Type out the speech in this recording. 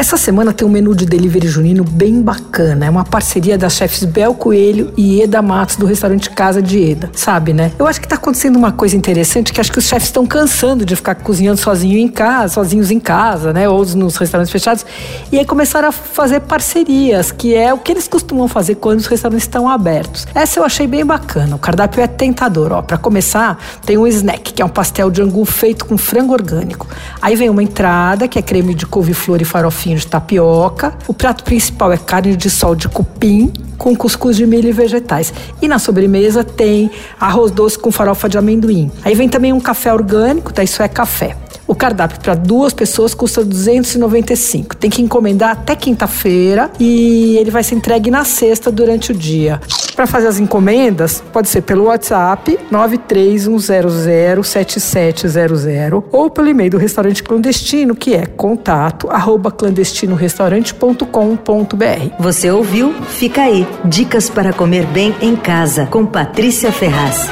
Essa semana tem um menu de delivery junino bem bacana. É uma parceria das chefes Bel Coelho e Eda Matos do restaurante Casa de Eda. Sabe, né? Eu acho que tá acontecendo uma coisa interessante que acho que os chefes estão cansando de ficar cozinhando sozinho em casa, sozinhos em casa, né? Ou nos restaurantes fechados. E aí começaram a fazer parcerias, que é o que eles costumam fazer quando os restaurantes estão abertos. Essa eu achei bem bacana. O cardápio é tentador, ó. Para começar, tem um snack, que é um pastel de angu feito com frango orgânico. Aí vem uma entrada, que é creme de couve-flor e farofinho de tapioca. O prato principal é carne de sol de cupim com cuscuz de milho e vegetais. E na sobremesa tem arroz doce com farofa de amendoim. Aí vem também um café orgânico, tá? Isso é café. O cardápio para duas pessoas custa 295. Tem que encomendar até quinta-feira e ele vai ser entregue na sexta durante o dia. Para fazer as encomendas, pode ser pelo WhatsApp 931007700 ou pelo e-mail do restaurante clandestino, que é contato arroba clandestinorestaurante.com.br. Você ouviu? Fica aí. Dicas para comer bem em casa com Patrícia Ferraz.